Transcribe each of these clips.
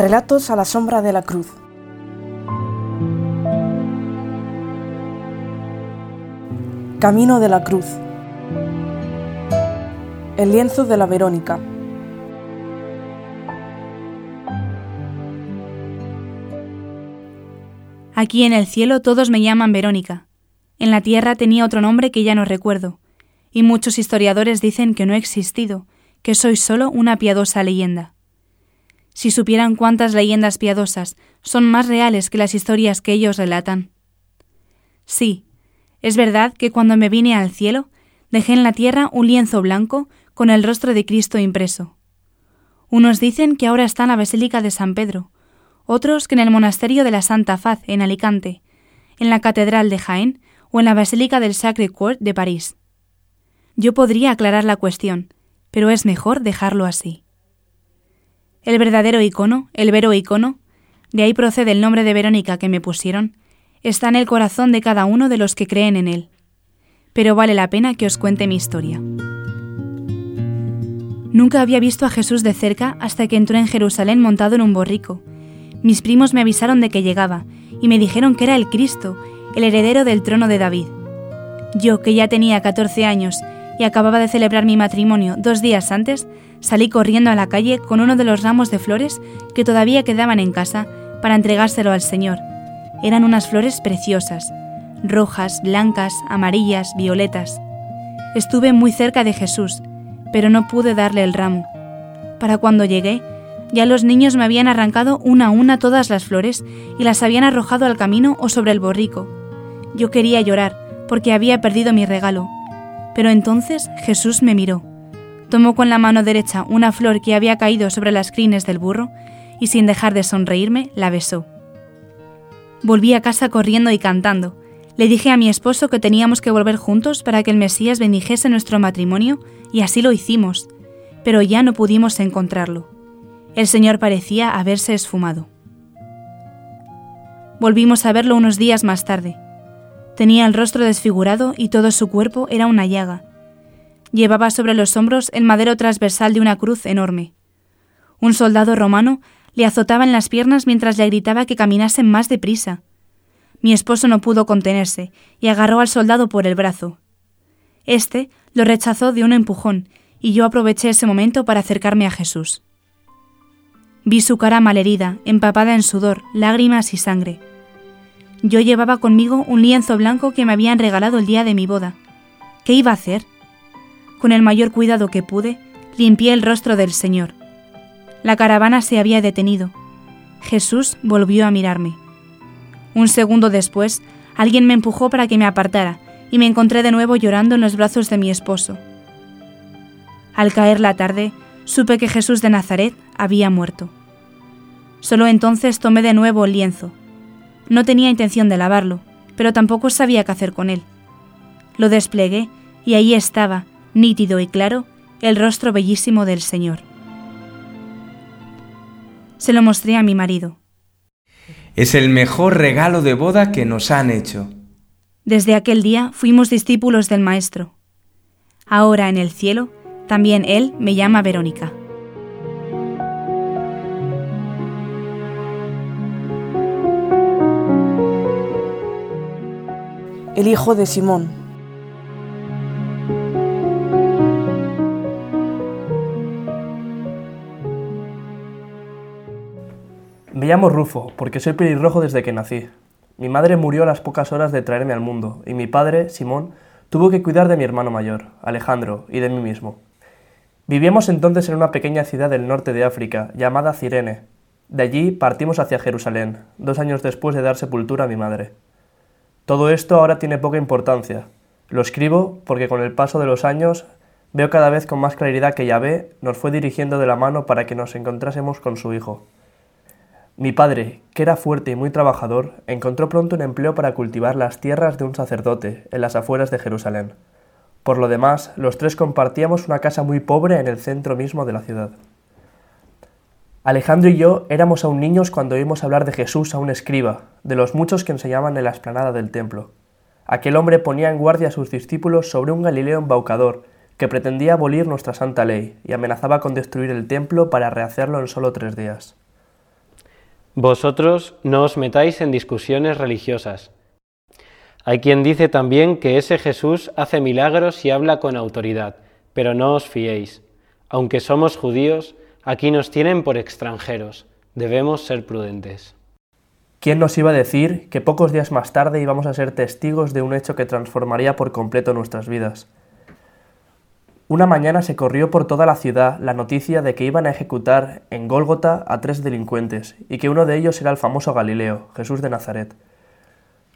Relatos a la sombra de la cruz. Camino de la cruz. El lienzo de la Verónica. Aquí en el cielo todos me llaman Verónica. En la tierra tenía otro nombre que ya no recuerdo, y muchos historiadores dicen que no he existido, que soy solo una piadosa leyenda. Si supieran cuántas leyendas piadosas son más reales que las historias que ellos relatan. Sí, es verdad que cuando me vine al cielo, dejé en la tierra un lienzo blanco con el rostro de Cristo impreso. Unos dicen que ahora está en la Basílica de San Pedro, otros que en el Monasterio de la Santa Faz en Alicante, en la Catedral de Jaén o en la Basílica del Sacre Coeur de París. Yo podría aclarar la cuestión, pero es mejor dejarlo así. El verdadero icono, el vero icono, de ahí procede el nombre de Verónica que me pusieron, está en el corazón de cada uno de los que creen en él. Pero vale la pena que os cuente mi historia. Nunca había visto a Jesús de cerca hasta que entró en Jerusalén montado en un borrico. Mis primos me avisaron de que llegaba y me dijeron que era el Cristo, el heredero del trono de David. Yo, que ya tenía 14 años y acababa de celebrar mi matrimonio dos días antes, salí corriendo a la calle con uno de los ramos de flores que todavía quedaban en casa para entregárselo al Señor. Eran unas flores preciosas, rojas, blancas, amarillas, violetas. Estuve muy cerca de Jesús, pero no pude darle el ramo. Para cuando llegué, ya los niños me habían arrancado una a una todas las flores y las habían arrojado al camino o sobre el borrico. Yo quería llorar, porque había perdido mi regalo, pero entonces Jesús me miró. Tomó con la mano derecha una flor que había caído sobre las crines del burro y sin dejar de sonreírme la besó. Volví a casa corriendo y cantando. Le dije a mi esposo que teníamos que volver juntos para que el Mesías bendijese nuestro matrimonio y así lo hicimos, pero ya no pudimos encontrarlo. El Señor parecía haberse esfumado. Volvimos a verlo unos días más tarde. Tenía el rostro desfigurado y todo su cuerpo era una llaga. Llevaba sobre los hombros el madero transversal de una cruz enorme. Un soldado romano le azotaba en las piernas mientras le gritaba que caminase más deprisa. Mi esposo no pudo contenerse y agarró al soldado por el brazo. Este lo rechazó de un empujón y yo aproveché ese momento para acercarme a Jesús. Vi su cara malherida, empapada en sudor, lágrimas y sangre. Yo llevaba conmigo un lienzo blanco que me habían regalado el día de mi boda. ¿Qué iba a hacer? Con el mayor cuidado que pude, limpié el rostro del Señor. La caravana se había detenido. Jesús volvió a mirarme. Un segundo después, alguien me empujó para que me apartara y me encontré de nuevo llorando en los brazos de mi esposo. Al caer la tarde, supe que Jesús de Nazaret había muerto. Solo entonces tomé de nuevo el lienzo no tenía intención de lavarlo, pero tampoco sabía qué hacer con él. Lo desplegué y ahí estaba, nítido y claro, el rostro bellísimo del Señor. Se lo mostré a mi marido. Es el mejor regalo de boda que nos han hecho. Desde aquel día fuimos discípulos del Maestro. Ahora en el cielo, también Él me llama Verónica. El hijo de Simón. Me llamo Rufo porque soy pelirrojo desde que nací. Mi madre murió a las pocas horas de traerme al mundo y mi padre, Simón, tuvo que cuidar de mi hermano mayor, Alejandro, y de mí mismo. Vivíamos entonces en una pequeña ciudad del norte de África llamada Cirene. De allí partimos hacia Jerusalén, dos años después de dar sepultura a mi madre. Todo esto ahora tiene poca importancia. Lo escribo porque con el paso de los años veo cada vez con más claridad que Yahvé nos fue dirigiendo de la mano para que nos encontrásemos con su hijo. Mi padre, que era fuerte y muy trabajador, encontró pronto un empleo para cultivar las tierras de un sacerdote en las afueras de Jerusalén. Por lo demás, los tres compartíamos una casa muy pobre en el centro mismo de la ciudad. Alejandro y yo éramos aún niños cuando oímos hablar de Jesús a un escriba, de los muchos que enseñaban en la explanada del templo. Aquel hombre ponía en guardia a sus discípulos sobre un Galileo embaucador que pretendía abolir nuestra santa ley y amenazaba con destruir el templo para rehacerlo en solo tres días. Vosotros no os metáis en discusiones religiosas. Hay quien dice también que ese Jesús hace milagros y habla con autoridad, pero no os fiéis. Aunque somos judíos, aquí nos tienen por extranjeros. Debemos ser prudentes. ¿Quién nos iba a decir que pocos días más tarde íbamos a ser testigos de un hecho que transformaría por completo nuestras vidas? Una mañana se corrió por toda la ciudad la noticia de que iban a ejecutar en Gólgota a tres delincuentes y que uno de ellos era el famoso Galileo, Jesús de Nazaret.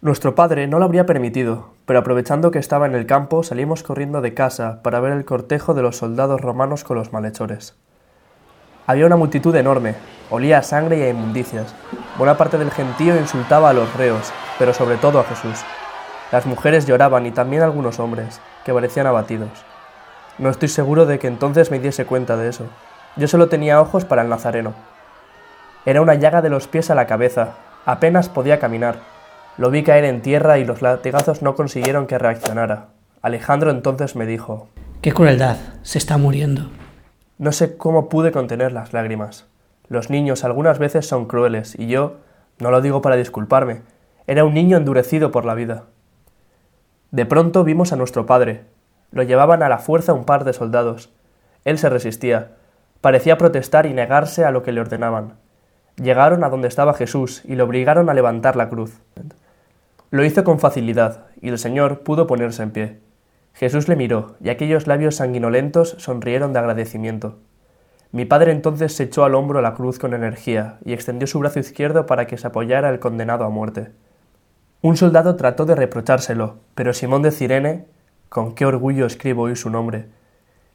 Nuestro padre no lo habría permitido, pero aprovechando que estaba en el campo salimos corriendo de casa para ver el cortejo de los soldados romanos con los malhechores. Había una multitud enorme, olía a sangre y a inmundicias. Buena parte del gentío insultaba a los reos, pero sobre todo a Jesús. Las mujeres lloraban y también algunos hombres, que parecían abatidos. No estoy seguro de que entonces me diese cuenta de eso. Yo solo tenía ojos para el Nazareno. Era una llaga de los pies a la cabeza. Apenas podía caminar. Lo vi caer en tierra y los latigazos no consiguieron que reaccionara. Alejandro entonces me dijo, ¡Qué crueldad! Se está muriendo. No sé cómo pude contener las lágrimas. Los niños algunas veces son crueles y yo, no lo digo para disculparme, era un niño endurecido por la vida. De pronto vimos a nuestro padre, lo llevaban a la fuerza un par de soldados. Él se resistía. Parecía protestar y negarse a lo que le ordenaban. Llegaron a donde estaba Jesús y lo obligaron a levantar la cruz. Lo hizo con facilidad, y el Señor pudo ponerse en pie. Jesús le miró, y aquellos labios sanguinolentos sonrieron de agradecimiento. Mi padre entonces se echó al hombro la cruz con energía y extendió su brazo izquierdo para que se apoyara el condenado a muerte. Un soldado trató de reprochárselo, pero Simón de Cirene, con qué orgullo escribo hoy su nombre.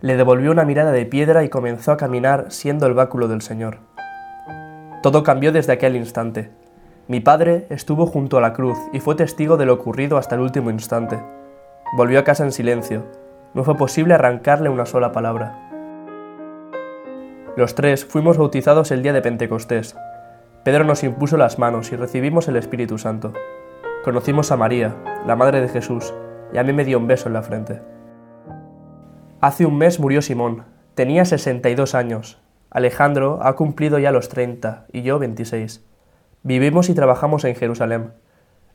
Le devolvió una mirada de piedra y comenzó a caminar siendo el báculo del Señor. Todo cambió desde aquel instante. Mi padre estuvo junto a la cruz y fue testigo de lo ocurrido hasta el último instante. Volvió a casa en silencio. No fue posible arrancarle una sola palabra. Los tres fuimos bautizados el día de Pentecostés. Pedro nos impuso las manos y recibimos el Espíritu Santo. Conocimos a María, la Madre de Jesús, y a mí me dio un beso en la frente. Hace un mes murió Simón, tenía 62 años. Alejandro ha cumplido ya los 30 y yo 26. Vivimos y trabajamos en Jerusalén.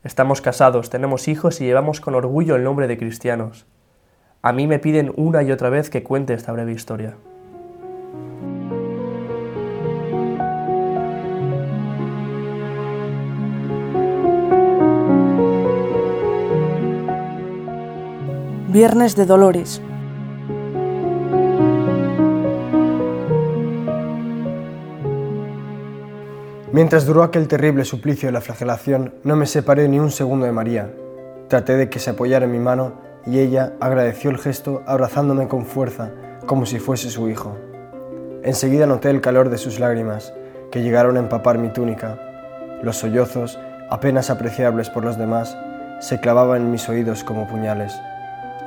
Estamos casados, tenemos hijos y llevamos con orgullo el nombre de cristianos. A mí me piden una y otra vez que cuente esta breve historia. Viernes de Dolores. Mientras duró aquel terrible suplicio de la flagelación, no me separé ni un segundo de María. Traté de que se apoyara en mi mano y ella agradeció el gesto abrazándome con fuerza, como si fuese su hijo. Enseguida noté el calor de sus lágrimas, que llegaron a empapar mi túnica. Los sollozos, apenas apreciables por los demás, se clavaban en mis oídos como puñales.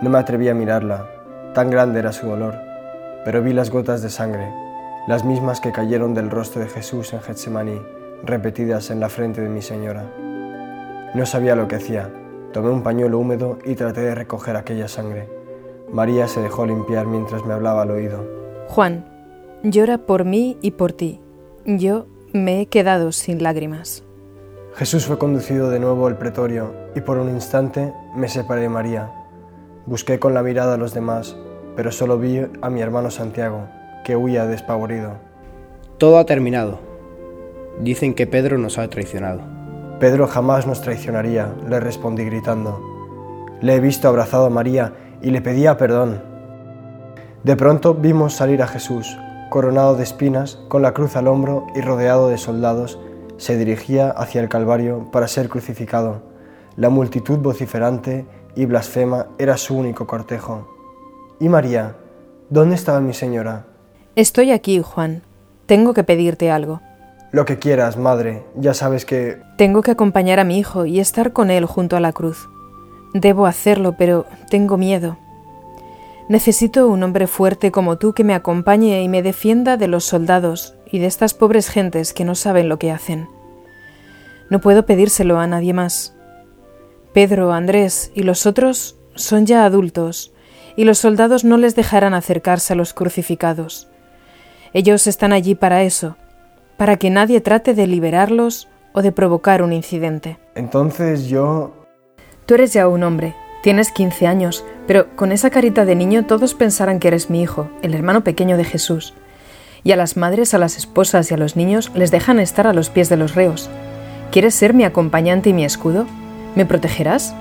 No me atreví a mirarla, tan grande era su dolor, pero vi las gotas de sangre, las mismas que cayeron del rostro de Jesús en Getsemaní, repetidas en la frente de mi señora. No sabía lo que hacía. Tomé un pañuelo húmedo y traté de recoger aquella sangre. María se dejó limpiar mientras me hablaba al oído. Juan, llora por mí y por ti. Yo me he quedado sin lágrimas. Jesús fue conducido de nuevo al pretorio y por un instante me separé de María Busqué con la mirada a los demás, pero solo vi a mi hermano Santiago, que huía despavorido. Todo ha terminado. Dicen que Pedro nos ha traicionado. Pedro jamás nos traicionaría, le respondí gritando. Le he visto abrazado a María y le pedía perdón. De pronto vimos salir a Jesús, coronado de espinas, con la cruz al hombro y rodeado de soldados, se dirigía hacia el Calvario para ser crucificado. La multitud vociferante y blasfema era su único cortejo. ¿Y María? ¿Dónde estaba mi señora? Estoy aquí, Juan. Tengo que pedirte algo. Lo que quieras, madre. Ya sabes que... Tengo que acompañar a mi hijo y estar con él junto a la cruz. Debo hacerlo, pero tengo miedo. Necesito un hombre fuerte como tú que me acompañe y me defienda de los soldados y de estas pobres gentes que no saben lo que hacen. No puedo pedírselo a nadie más. Pedro, Andrés y los otros son ya adultos, y los soldados no les dejarán acercarse a los crucificados. Ellos están allí para eso, para que nadie trate de liberarlos o de provocar un incidente. Entonces yo... Tú eres ya un hombre, tienes 15 años, pero con esa carita de niño todos pensarán que eres mi hijo, el hermano pequeño de Jesús. Y a las madres, a las esposas y a los niños les dejan estar a los pies de los reos. ¿Quieres ser mi acompañante y mi escudo? ¿Me protegerás?